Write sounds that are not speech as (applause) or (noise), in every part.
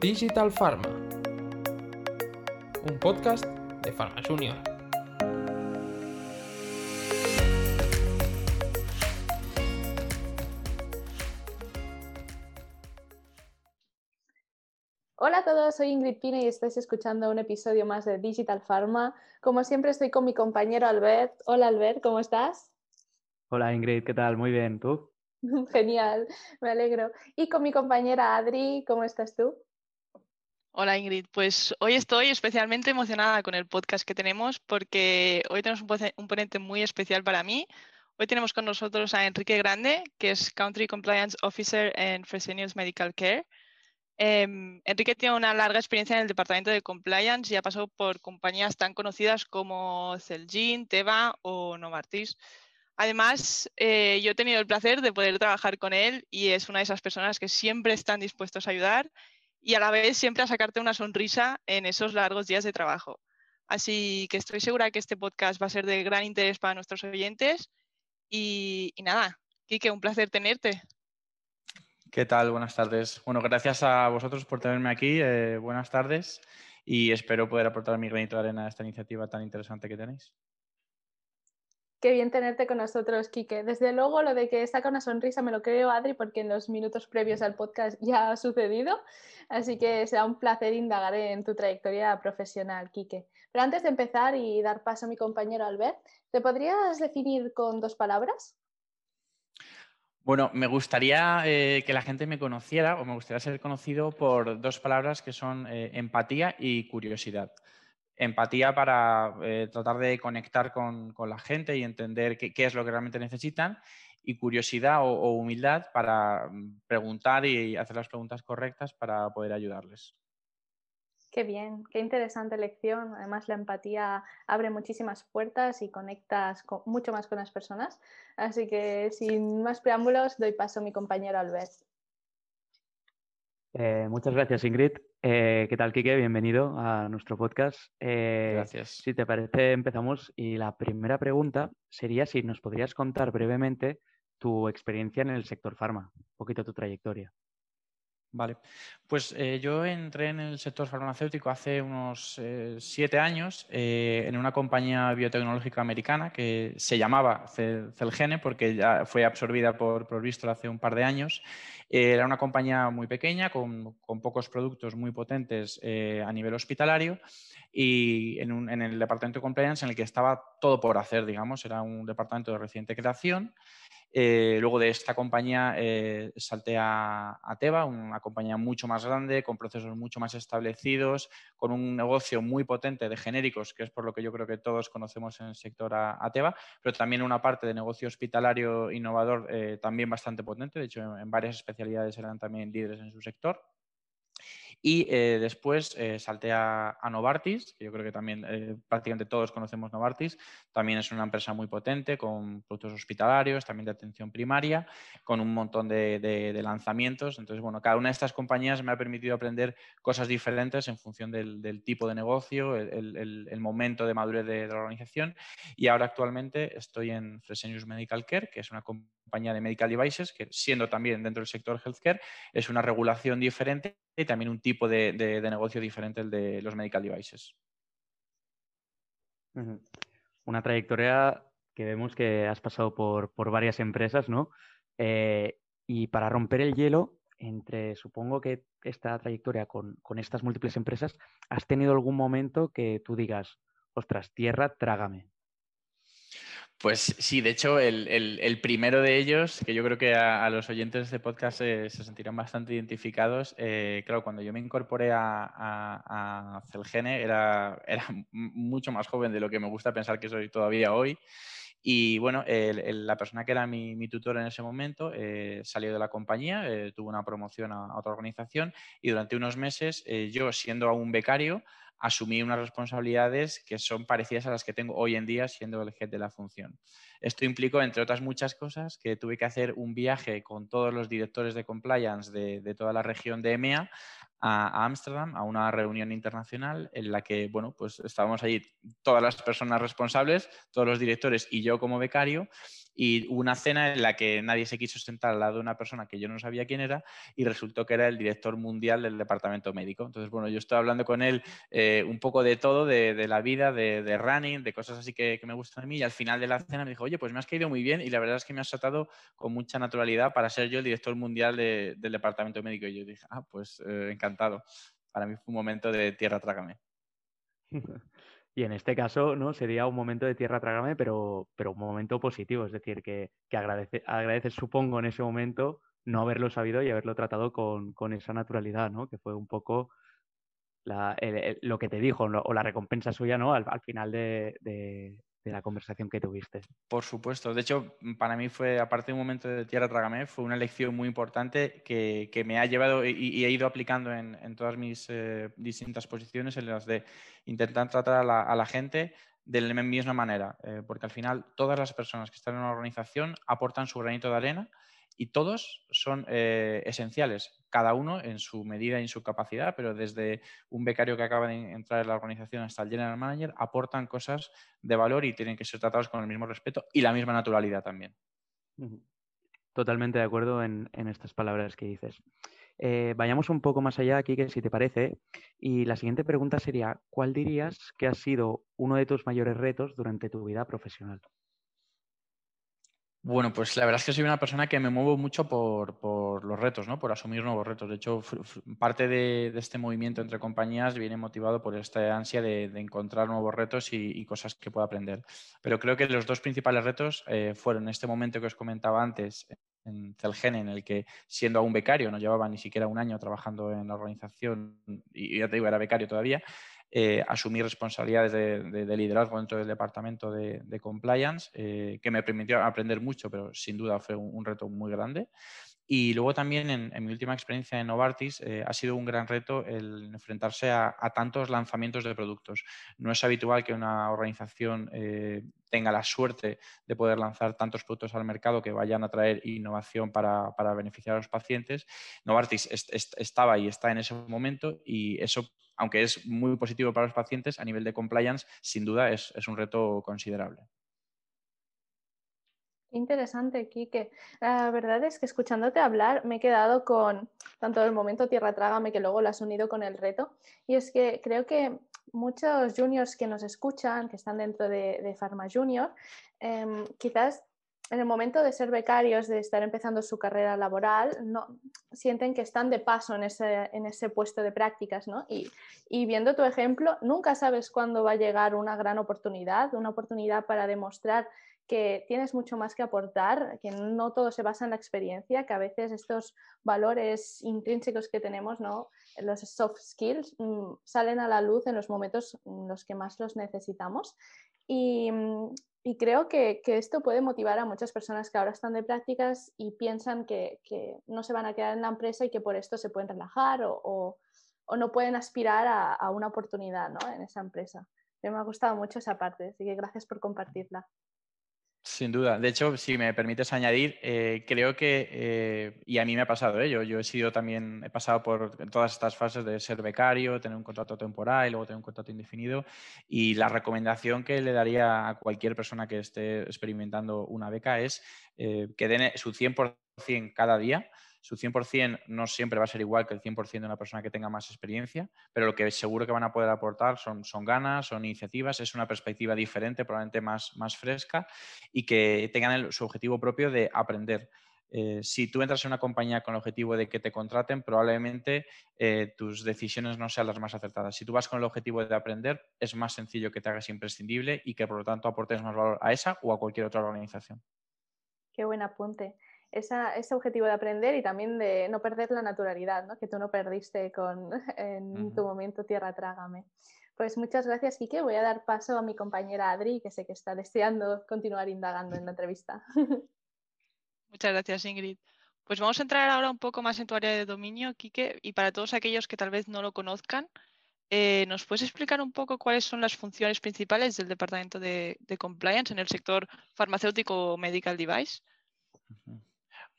Digital Pharma, un podcast de Pharma Junior. Hola a todos, soy Ingrid Pina y estáis escuchando un episodio más de Digital Pharma. Como siempre estoy con mi compañero Albert. Hola Albert, ¿cómo estás? Hola Ingrid, ¿qué tal? Muy bien, ¿tú? (laughs) Genial, me alegro. Y con mi compañera Adri, ¿cómo estás tú? Hola Ingrid, pues hoy estoy especialmente emocionada con el podcast que tenemos porque hoy tenemos un ponente muy especial para mí. Hoy tenemos con nosotros a Enrique Grande, que es Country Compliance Officer en Fresenius Medical Care. Em, Enrique tiene una larga experiencia en el departamento de compliance y ha pasado por compañías tan conocidas como Celgene, Teva o Novartis. Además, eh, yo he tenido el placer de poder trabajar con él y es una de esas personas que siempre están dispuestos a ayudar y a la vez siempre a sacarte una sonrisa en esos largos días de trabajo. Así que estoy segura que este podcast va a ser de gran interés para nuestros oyentes. Y, nada, Kike, un placer tenerte. ¿Qué tal? Buenas tardes. Bueno, gracias a vosotros por tenerme aquí. Eh, buenas tardes y espero poder aportar mi granito de arena a esta iniciativa tan interesante que tenéis. Qué bien tenerte con nosotros, Quique. Desde luego, lo de que saca una sonrisa me lo creo, Adri, porque en los minutos previos al podcast ya ha sucedido. Así que será un placer indagar en tu trayectoria profesional, Quique. Pero antes de empezar y dar paso a mi compañero Albert, ¿te podrías definir con dos palabras? Bueno, me gustaría eh, que la gente me conociera o me gustaría ser conocido por dos palabras que son eh, empatía y curiosidad empatía para eh, tratar de conectar con, la gente y entender qué, es lo que realmente necesitan y curiosidad o, humildad para mm, preguntar y hacer las preguntas correctas para poder ayudarles. Qué bien, qué interesante lección. Además, la empatía abre muchísimas puertas y conectas mucho más con las personas. Así que, sin más preámbulos, doy paso a mi compañero Albert. Eh, muchas gracias, Ingrid. Eh, ¿Qué tal, Kike? Bienvenido a nuestro podcast. Eh, gracias. Si te parece, empezamos. Y la primera pregunta sería si nos podrías contar brevemente tu experiencia en el sector farma, un poquito tu trayectoria. Vale, pues eh, yo entré en el sector farmacéutico hace unos eh, siete años eh, en una compañía biotecnológica americana que se llamaba Celgene porque ya fue absorbida por, Bristol hace un par de años. era una compañía muy pequeña con pocos productos muy potentes a nivel hospitalario y en, en el departamento de compliance en el que estaba todo por hacer, digamos, era un departamento de reciente creación eh, luego de esta compañía eh, salté a, Teva, una compañía mucho más grande, con procesos mucho más establecidos, con un negocio muy potente de genéricos, que es por lo que yo creo que todos conocemos en el sector a, Teva, pero también una parte de negocio hospitalario innovador eh, también bastante potente. De hecho, en varias especialidades eran también líderes en su sector. Y eh, después eh, salté a, Novartis, que yo creo que también eh, prácticamente todos conocemos Novartis. También es una empresa muy potente con productos hospitalarios, también de atención primaria, con un montón de, lanzamientos. Entonces, bueno, cada una de estas compañías me ha permitido aprender cosas diferentes en función del, tipo de negocio, el, momento de madurez de, la organización. Y ahora actualmente estoy en Fresenius Medical Care, que es una compañía de medical devices, que siendo también dentro del sector healthcare, es una regulación diferente y también un tipo de, negocio diferente el de los medical devices. Una trayectoria que vemos que has pasado por, varias empresas, ¿no? Eh, y para romper el hielo, entre, supongo que esta trayectoria con, estas múltiples empresas, ¿has tenido algún momento que tú digas, ostras, tierra, trágame? Pues sí, de hecho, el, primero de ellos, que yo creo que a, los oyentes de este podcast se sentirán bastante identificados, eh, claro, cuando yo me incorporé a, Celgene era, era, (laughs) mucho más joven de lo que me gusta pensar que soy todavía hoy. Y bueno, la persona que era mi, tutor en ese momento eh, salió de la compañía, eh, tuvo una promoción a, otra organización y durante unos meses yo, siendo aún becario, asumí unas responsabilidades que son parecidas a las que tengo hoy en día siendo el jefe de la función. Esto implicó, entre otras muchas cosas, que tuve que hacer un viaje con todos los directores de compliance de, toda la región de EMEA a Ámsterdam a una reunión internacional en la que, bueno, pues estábamos allí todas las personas responsables, todos los directores y yo como becario, y una cena en la que nadie se quiso sentar al lado de una persona que yo no sabía quién era y resultó que era el director mundial del departamento médico. Entonces, bueno, yo estoy hablando con él eh, un poco de todo, de, la vida, de, running, de cosas así que, me gustan a mí y al final de la cena me dijo, oye, pues me has caído muy bien y la verdad es que me has tratado con mucha naturalidad para ser yo el director mundial del departamento médico. Y yo dije, ah, pues eh, encantado. Para mí fue un momento de tierra trágame. (laughs) Y en este caso, ¿no? Sería un momento de tierra trágame, pero, pero un momento positivo. Es decir, que, que agradece, agradeces, supongo, en ese momento no haberlo sabido y haberlo tratado con, esa naturalidad, ¿no? Que fue un poco lo que te dijo, o la recompensa suya, ¿no? Al, final de la conversación que tuviste. Por supuesto. De hecho, para mí fue, aparte de un momento de Tierra Trágame, fue una lección muy importante que, me ha llevado y, he ido aplicando en, todas mis eh, distintas posiciones, en las de intentar tratar a la, gente de la misma manera, eh, porque al final todas las personas que están en una organización aportan su granito de arena y todos son eh, esenciales, cada uno en su medida y en su capacidad, pero desde un becario que acaba de entrar en la organización hasta el general manager, aportan cosas de valor y tienen que ser tratados con el mismo respeto y la misma naturalidad también. Totalmente de acuerdo en, estas palabras que dices. Eh, vayamos un poco más allá aquí, que si te parece. Y la siguiente pregunta sería, ¿cuál dirías que ha sido uno de tus mayores retos durante tu vida profesional? Bueno, pues la verdad es que soy una persona que me muevo mucho por, los retos, ¿no? por asumir nuevos retos. De hecho, parte de, este movimiento entre compañías viene motivado por esta ansia de, encontrar nuevos retos y, cosas que pueda aprender. Pero creo que los dos principales retos eh, fueron este momento que os comentaba antes en Celgene, en el que siendo aún becario, no llevaba ni siquiera un año trabajando en la organización y ya te digo, era becario todavía, eh, asumir responsabilidades de, liderazgo dentro del departamento de, compliance, eh, que me permitió aprender mucho, pero sin duda fue un, reto muy grande. Y luego también en, mi última experiencia en Novartis eh, ha sido un gran reto el enfrentarse a, tantos lanzamientos de productos. No es habitual que una organización tenga la suerte de poder lanzar tantos productos al mercado que vayan a traer innovación para, beneficiar a los pacientes. Novartis estaba y está en ese momento y eso aunque es muy positivo para los pacientes, a nivel de compliance, sin duda es, un reto considerable. Interesante, Kike. La verdad es que escuchándote hablar me he quedado con tanto el momento Tierra Trágame que luego lo has unido con el reto. Y es que creo que muchos juniors que nos escuchan, que están dentro de, Pharma Junior, em, quizás en el momento de ser becarios, de estar empezando su carrera laboral, no, sienten que están de paso en ese, en ese puesto de prácticas, ¿no? Y, y, viendo tu ejemplo, nunca sabes cuándo va a llegar una gran oportunidad, una oportunidad para demostrar que tienes mucho más que aportar, que no todo se basa en la experiencia, que a veces estos valores intrínsecos que tenemos, ¿no? los soft skills, mm, salen a la luz en los momentos en los que más los necesitamos. Y, mm, creo que, esto puede motivar a muchas personas que ahora están de prácticas y piensan que, no se van a quedar en la empresa y que por esto se pueden relajar o, no pueden aspirar a, una oportunidad en esa empresa. me ha gustado mucho esa parte, así que gracias por compartirla. Sin duda. De hecho, si me permites añadir, eh, creo que, eh, y a mí me ha pasado ello, yo he sido también, he pasado por todas estas fases de ser becario, tener un contrato temporal y luego tener un contrato indefinido. Y la recomendación que le daría a cualquier persona que esté experimentando una beca es eh, que den su 100% cada día su 100% no siempre va a ser igual que el 100% de una persona que tenga más experiencia, pero lo que seguro que van a poder aportar son, ganas, son iniciativas, es una perspectiva diferente, probablemente más, fresca y que tengan su objetivo propio de aprender. Eh, si tú entras en una compañía con el objetivo de que te contraten, probablemente eh, tus decisiones no sean las más acertadas. Si tú vas con el objetivo de aprender, es más sencillo que te hagas imprescindible y que por lo tanto aportes más valor a esa o a cualquier otra organización. Qué buen apunte ese objetivo de aprender y también de no perder la naturalidad, ¿no? que tú no perdiste con, (laughs) en tu momento Tierra Trágame. Pues muchas gracias, Quique. Voy a dar paso a mi compañera Adri, que sé que está deseando continuar indagando en la entrevista. (laughs) Muchas gracias, Ingrid. Pues vamos a entrar ahora un poco más en tu área de dominio, Quique, y para todos aquellos que tal vez no lo conozcan, eh, ¿nos puedes explicar un poco cuáles son las funciones principales del Departamento de, Compliance en el sector farmacéutico medical device?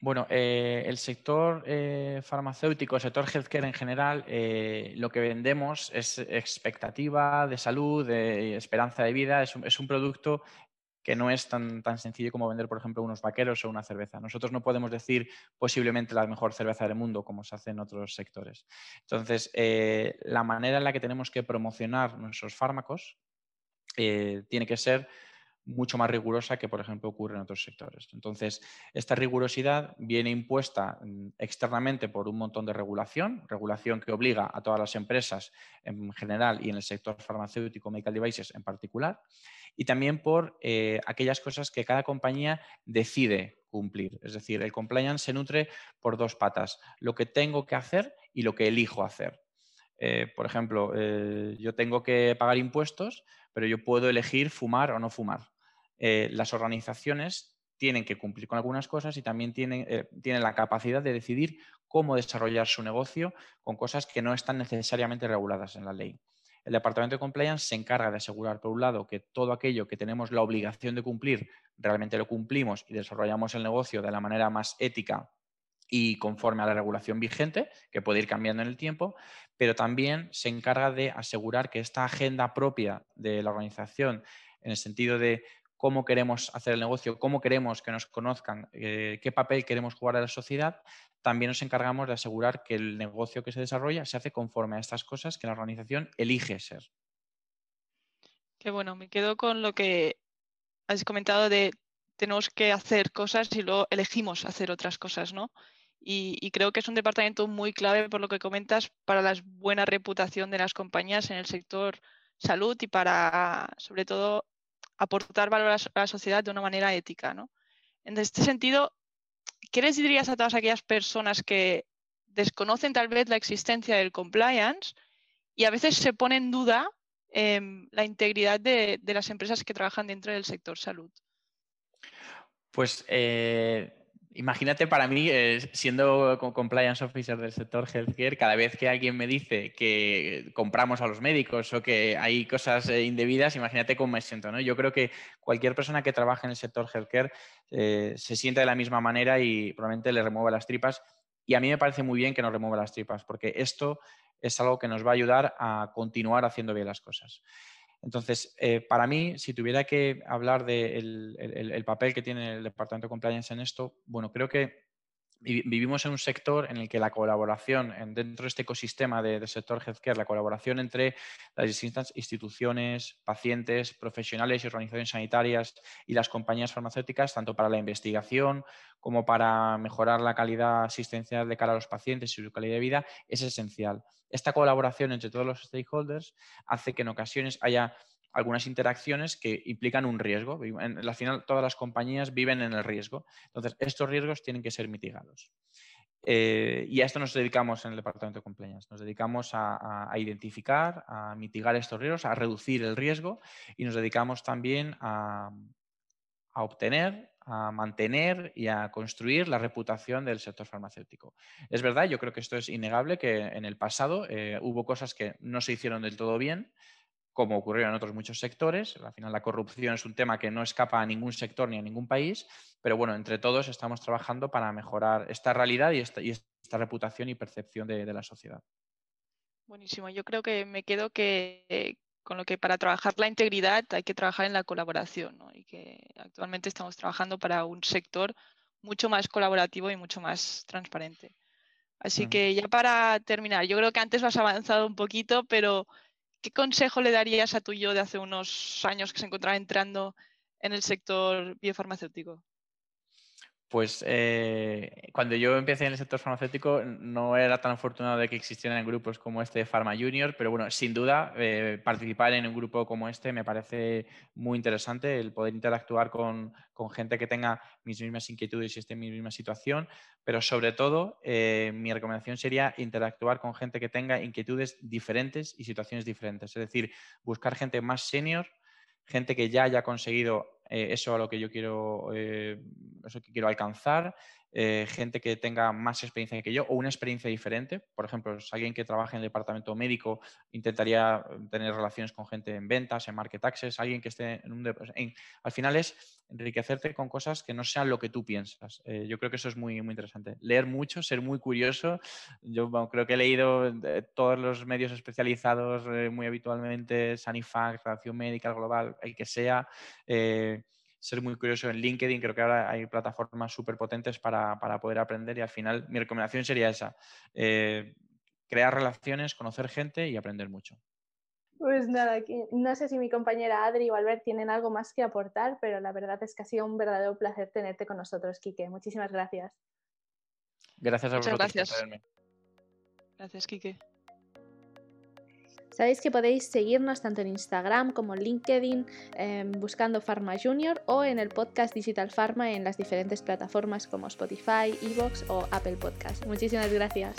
Bueno, eh, el sector eh, farmacéutico, el sector healthcare en general, eh, lo que vendemos es expectativa de salud, de esperanza de vida. Es un, es un producto que no es tan, tan, sencillo como vender, por ejemplo, unos vaqueros o una cerveza. Nosotros no podemos decir posiblemente la mejor cerveza del mundo, como se hace en otros sectores. Entonces, la manera en la que tenemos que promocionar nuestros fármacos tiene que ser mucho más rigurosa que, por ejemplo, ocurre en otros sectores. Entonces, esta rigurosidad viene impuesta mm, externamente por un montón de regulación, regulación que obliga a todas las empresas en general y en el sector farmacéutico, medical devices en particular, y también por eh, aquellas cosas que cada compañía decide cumplir. Es decir, el compliance se nutre por dos patas, lo que tengo que hacer y lo que elijo hacer. Eh, por ejemplo, eh, yo tengo que pagar impuestos, pero yo puedo elegir fumar o no fumar. Eh, las organizaciones tienen que cumplir con algunas cosas y también tienen, eh, tienen, la capacidad de decidir cómo desarrollar su negocio con cosas que no están necesariamente reguladas en la ley. El Departamento de Compliance se encarga de asegurar, por un lado, que todo aquello que tenemos la obligación de cumplir, realmente lo cumplimos y desarrollamos el negocio de la manera más ética y conforme a la regulación vigente, que puede ir cambiando en el tiempo, pero también se encarga de asegurar que esta agenda propia de la organización, en el sentido de cómo queremos hacer el negocio, cómo queremos que nos conozcan, eh, qué papel queremos jugar a la sociedad, también nos encargamos de asegurar que el negocio que se desarrolla se hace conforme a estas cosas que la organización elige ser. Qué bueno, me quedo con lo que has comentado de tenemos que hacer cosas y luego elegimos hacer otras cosas, ¿no? Y, y, creo que es un departamento muy clave por lo que comentas para la buena reputación de las compañías en el sector salud y para, sobre todo, aportar valor a la sociedad de una manera ética. ¿no? En este sentido, ¿qué les dirías a todas aquellas personas que desconocen tal vez la existencia del compliance y a veces se pone en duda eh, la integridad de, de, las empresas que trabajan dentro del sector salud? Pues eh, Imagínate para mí, eh, siendo compliance officer del sector healthcare, cada vez que alguien me dice que compramos a los médicos o que hay cosas eh, indebidas, imagínate cómo me siento. ¿no? Yo creo que cualquier persona que trabaje en el sector healthcare eh, se siente de la misma manera y probablemente le remueva las tripas. Y a mí me parece muy bien que nos remueva las tripas, porque esto es algo que nos va a ayudar a continuar haciendo bien las cosas. Entonces, eh, para mí, si tuviera que hablar del el, papel que tiene el Departamento de Compliance en esto, bueno, creo que vivimos en un sector en el que la colaboración dentro de este ecosistema del sector healthcare, la colaboración entre las distintas instituciones, pacientes, profesionales y organizaciones sanitarias y las compañías farmacéuticas, tanto para la investigación como para mejorar la calidad asistencial de cara a los pacientes y su calidad de vida, es esencial. Esta colaboración entre todos los stakeholders hace que en ocasiones haya algunas interacciones que implican un riesgo. En, al final, todas las compañías viven en el riesgo. Entonces, estos riesgos tienen que ser mitigados. Eh, y a esto nos dedicamos en el Departamento de Compliance. Nos dedicamos a, identificar, a mitigar estos riesgos, a reducir el riesgo y nos dedicamos también a, obtener, a mantener y a construir la reputación del sector farmacéutico. Es verdad, yo creo que esto es innegable, que en el pasado eh, hubo cosas que no se hicieron del todo bien, como ocurrió en otros muchos sectores. Al final la corrupción es un tema que no escapa a ningún sector ni a ningún país, pero bueno, entre todos estamos trabajando para mejorar esta realidad y esta, reputación y percepción de, la sociedad. Buenísimo. Yo creo que me quedo que con lo que para trabajar la integridad hay que trabajar en la colaboración y que actualmente estamos trabajando para un sector mucho más colaborativo y mucho más transparente. Así que ya para terminar, yo creo que antes lo has avanzado un poquito, pero ¿qué consejo le darías a tu yo de hace unos años que se encontraba entrando en el sector biofarmacéutico? Pues eh, cuando yo empecé en el sector farmacéutico no era tan afortunado de que existieran grupos como este Pharma Junior, pero bueno, sin duda eh, participar en un grupo como este me parece muy interesante, el poder interactuar con, gente que tenga mis mismas inquietudes y esté en mi misma situación, pero sobre todo eh, mi recomendación sería interactuar con gente que tenga inquietudes diferentes y situaciones diferentes, es decir, buscar gente más senior, gente que ya haya conseguido eh, eso a lo que yo quiero, eh, eso que quiero alcanzar, eh, gente que tenga más experiencia que yo o una experiencia diferente. Por ejemplo, si alguien que trabaja en el departamento médico intentaría tener relaciones con gente en ventas, en market access, alguien que esté en un... al final es enriquecerte con cosas que no sean lo que tú piensas. Yo creo que eso es muy, muy interesante. Leer mucho, ser muy curioso. Yo creo que he leído todos los medios especializados muy habitualmente, Sanifact, Relación Médica, Global, el que sea. Eh, ser muy curioso en LinkedIn, creo que ahora hay plataformas súper potentes para, para, poder aprender y al final mi recomendación sería esa, crear relaciones, conocer gente y aprender mucho. Pues nada, no sé si mi compañera Adri o Albert tienen algo más que aportar, pero la verdad es que ha sido un verdadero placer tenerte con nosotros, Quique. Muchísimas gracias. Gracias a Muchas vosotros gracias. Gracias, Quique. Sabéis que podéis seguirnos tanto en Instagram como en LinkedIn eh, buscando Pharma Junior o en el podcast Digital Pharma en las diferentes plataformas como Spotify, Evox o Apple Podcast. Muchísimas gracias.